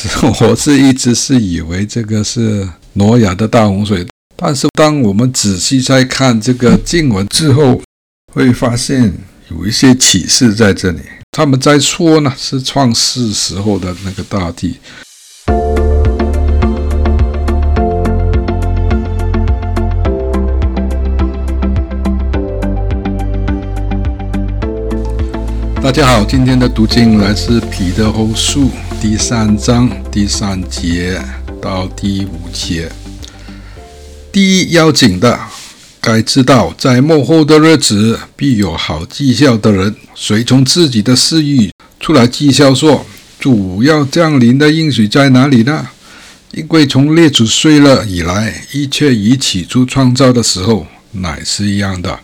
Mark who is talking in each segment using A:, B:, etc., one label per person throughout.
A: 我是一直是以为这个是挪亚的大洪水，但是当我们仔细再看这个经文之后，会发现有一些启示在这里。他们在说呢，是创世时候的那个大地。大家好，今天的读经来自彼得后书第三章第三节到第五节。第一要紧的，该知道，在末后的日子，必有好绩效的人，随从自己的私欲出来讥笑说：“主要降临的应许在哪里呢？因为从列祖睡了以来，一切与起初创造的时候乃是一样的。”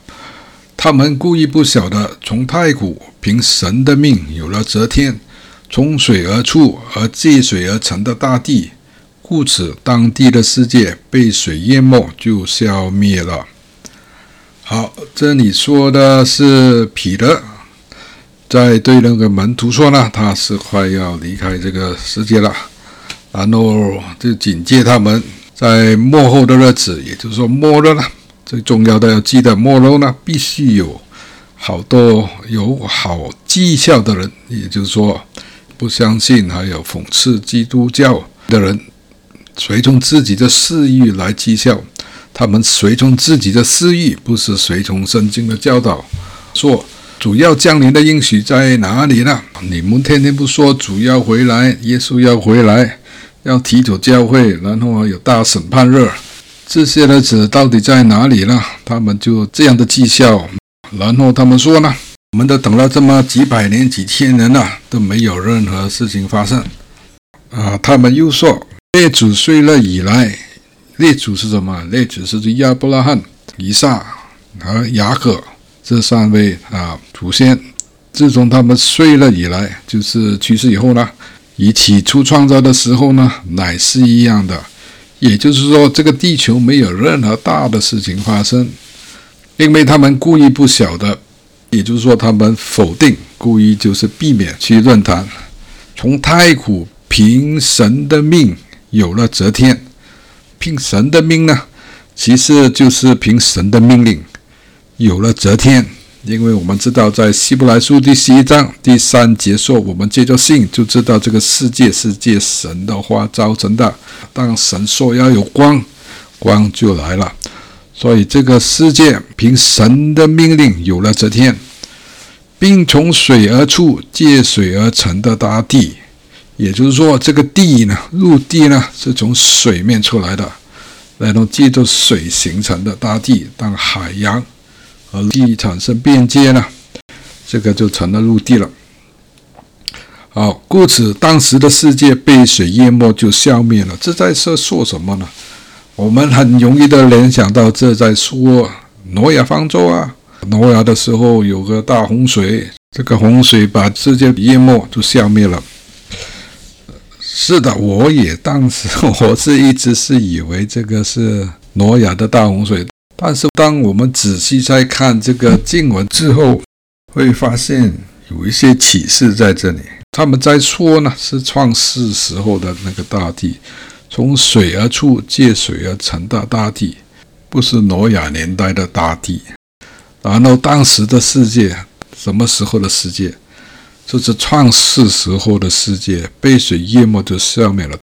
A: 他们故意不晓得，从太古凭神的命有了则天，从水而出而借水而成的大地，故此当地的世界被水淹没，就消灭了。好，这里说的是彼得在对那个门徒说呢，他是快要离开这个世界了，然后就警戒他们在末后的日子，也就是说末日了。最重要的要记得，末日呢，必须有好多有好绩效的人，也就是说，不相信还有讽刺基督教的人，随从自己的私欲来讥笑。他们随从自己的私欲，不是随从圣经的教导。说主要降临的应许在哪里呢？你们天天不说主要回来，耶稣要回来，要提走教会，然后有大审判日。这些日子到底在哪里呢？他们就这样的讥笑，然后他们说呢，我们都等了这么几百年、几千年了，都没有任何事情发生。啊，他们又说，列祖睡了以来，列祖是什么？列祖是亚伯拉罕、以撒和雅各这三位啊祖先。自从他们睡了以来，就是去世以后呢，与起初创造的时候呢，乃是一样的。也就是说，这个地球没有任何大的事情发生，因为他们故意不晓得。也就是说，他们否定，故意就是避免去论坛。从太古凭神的命有了则天，凭神的命呢，其实就是凭神的命令有了则天。因为我们知道，在希伯来书第十一章第三节说，我们借着信就知道这个世界是借神的话造成的。当神说要有光，光就来了。所以这个世界凭神的命令有了这天，并从水而出、借水而成的大地，也就是说，这个地呢，陆地呢，是从水面出来的，然后借着水形成的大地，当海洋。和地产生边界呢，这个就成了陆地了。好，故此当时的世界被水淹没，就消灭了。这在说说什么呢？我们很容易的联想到，这在说挪亚方舟啊。挪亚的时候有个大洪水，这个洪水把世界淹没，就消灭了。是的，我也当时我是一直是以为这个是挪亚的大洪水。但是，当我们仔细再看这个经文之后，会发现有一些启示在这里。他们在说呢，是创世时候的那个大地，从水而出、借水而成的大地，不是挪亚年代的大地。然后，当时的世界，什么时候的世界？就是创世时候的世界，被水淹没就消灭了。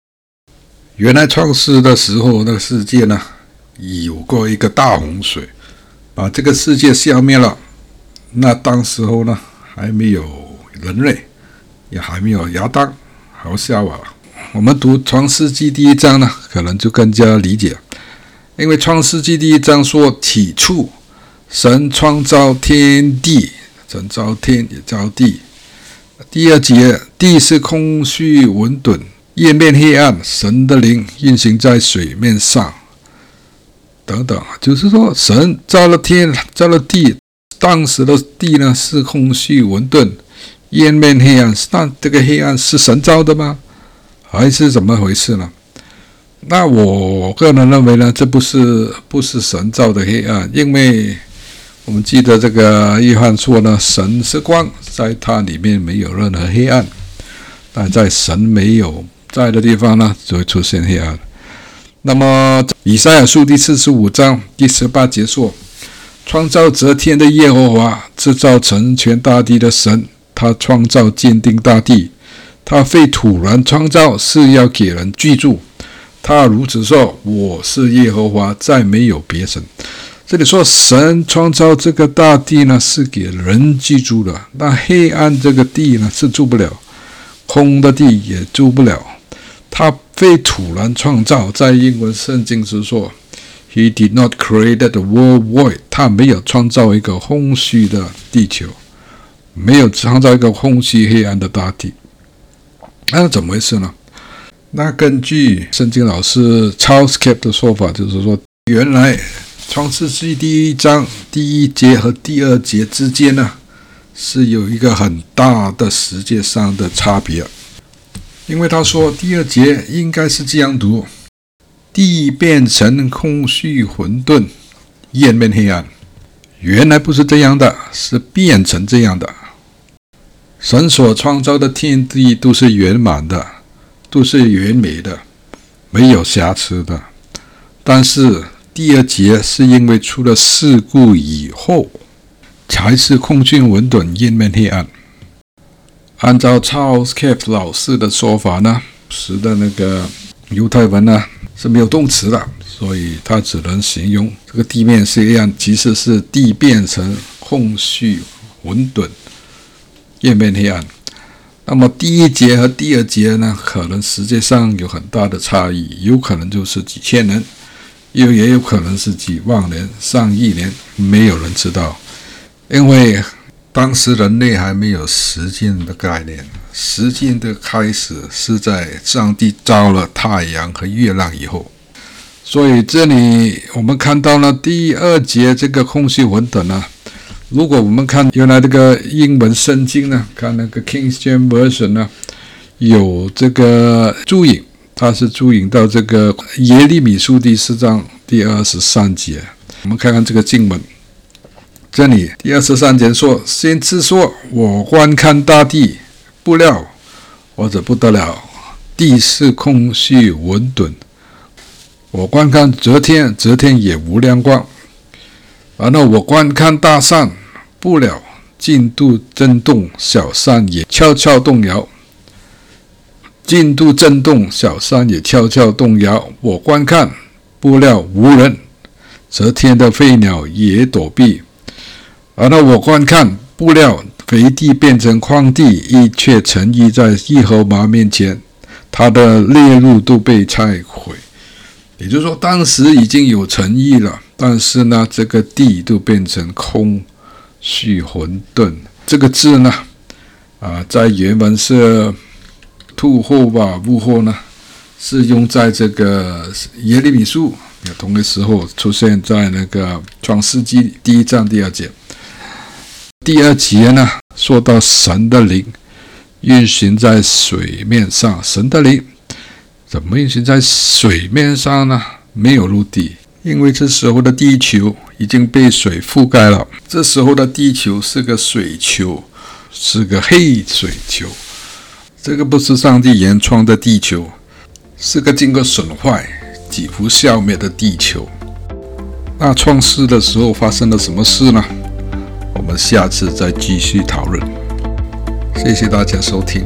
A: 原来创世的时候那个世界呢？有过一个大洪水，把这个世界消灭了。那当时候呢，还没有人类，也还没有亚当和夏娃。我们读《创世纪》第一章呢，可能就更加理解，因为《创世纪》第一章说：“起初，神创造天地，神造天也造地。”第二节，地是空虚混沌，夜面黑暗，神的灵运行在水面上。等等，就是说，神造了天，造了地，当时的地呢是空虚混沌，夜面黑暗。那这个黑暗是神造的吗？还是怎么回事呢？那我个人认为呢，这不是不是神造的黑暗，因为我们记得这个约翰说呢，神是光，在他里面没有任何黑暗，但在神没有在的地方呢，就会出现黑暗。那么以赛亚书第四十五章第十八节说：“创造诸天的耶和华，制造成全大地的神，他创造坚定大地，他非突然创造，是要给人居住。他如此说：我是耶和华，再没有别神。”这里说神创造这个大地呢，是给人居住的。那黑暗这个地呢，是住不了，空的地也住不了。他非突然创造，在英文圣经是说，He did not create the world void。他没有创造一个空虚的地球，没有创造一个空虚黑暗的大地。那是怎么回事呢？那根据圣经老师 Charles Capps 的说法，就是说原来。创世纪第一章第一节和第二节之间呢，是有一个很大的时间上的差别。因为他说第二节应该是这样读：地变成空虚混沌，夜面黑暗。原来不是这样的，是变成这样的。神所创造的天地都是圆满的，都是完美的，没有瑕疵的。但是。第二节是因为出了事故以后，才是空虚混沌、渊面黑暗。按照 Charles Capps 老师的说法呢，使得那个犹太文呢是没有动词的，所以他只能形容这个地面是黑暗，其实是地变成空虚混沌、页面黑暗。那么第一节和第二节呢，可能实际上有很大的差异，有可能就是几千年。又也有可能是几万年、上亿年，没有人知道，因为当时人类还没有时间的概念。时间的开始是在上帝造了太阳和月亮以后。所以这里我们看到了第二节这个空虚文本呢。如果我们看原来这个英文圣经呢，看那个 King James Version 呢，有这个注引。它是注引到这个耶利米书第四章第二十三节，我们看看这个经文。这里第二十三节说：“先知说，我观看大地，不料或者不得了，地是空虚混沌。我观看则天，则天也无亮光。然后我观看大山，不料进度震动，小山也悄悄动摇。”进度震动，小山也悄悄动摇。我观看，不料无人；则天的飞鸟也躲避。然后我观看，不料肥地变成荒地，一切沉溺在耶和华面前，他的猎路都被拆毁。也就是说，当时已经有诚意了，但是呢，这个地都变成空续混沌。这个字呢，啊，在原文是。兔后吧，物后呢，是用在这个耶利米书，同个时候出现在那个创世纪第一章第二节。第二节呢，说到神的灵运行在水面上，神的灵怎么运行在水面上呢？没有陆地，因为这时候的地球已经被水覆盖了。这时候的地球是个水球，是个黑水球。这个不是上帝原创的地球，是个经过损坏、几乎消灭的地球。那创世的时候发生了什么事呢？我们下次再继续讨论。谢谢大家收听。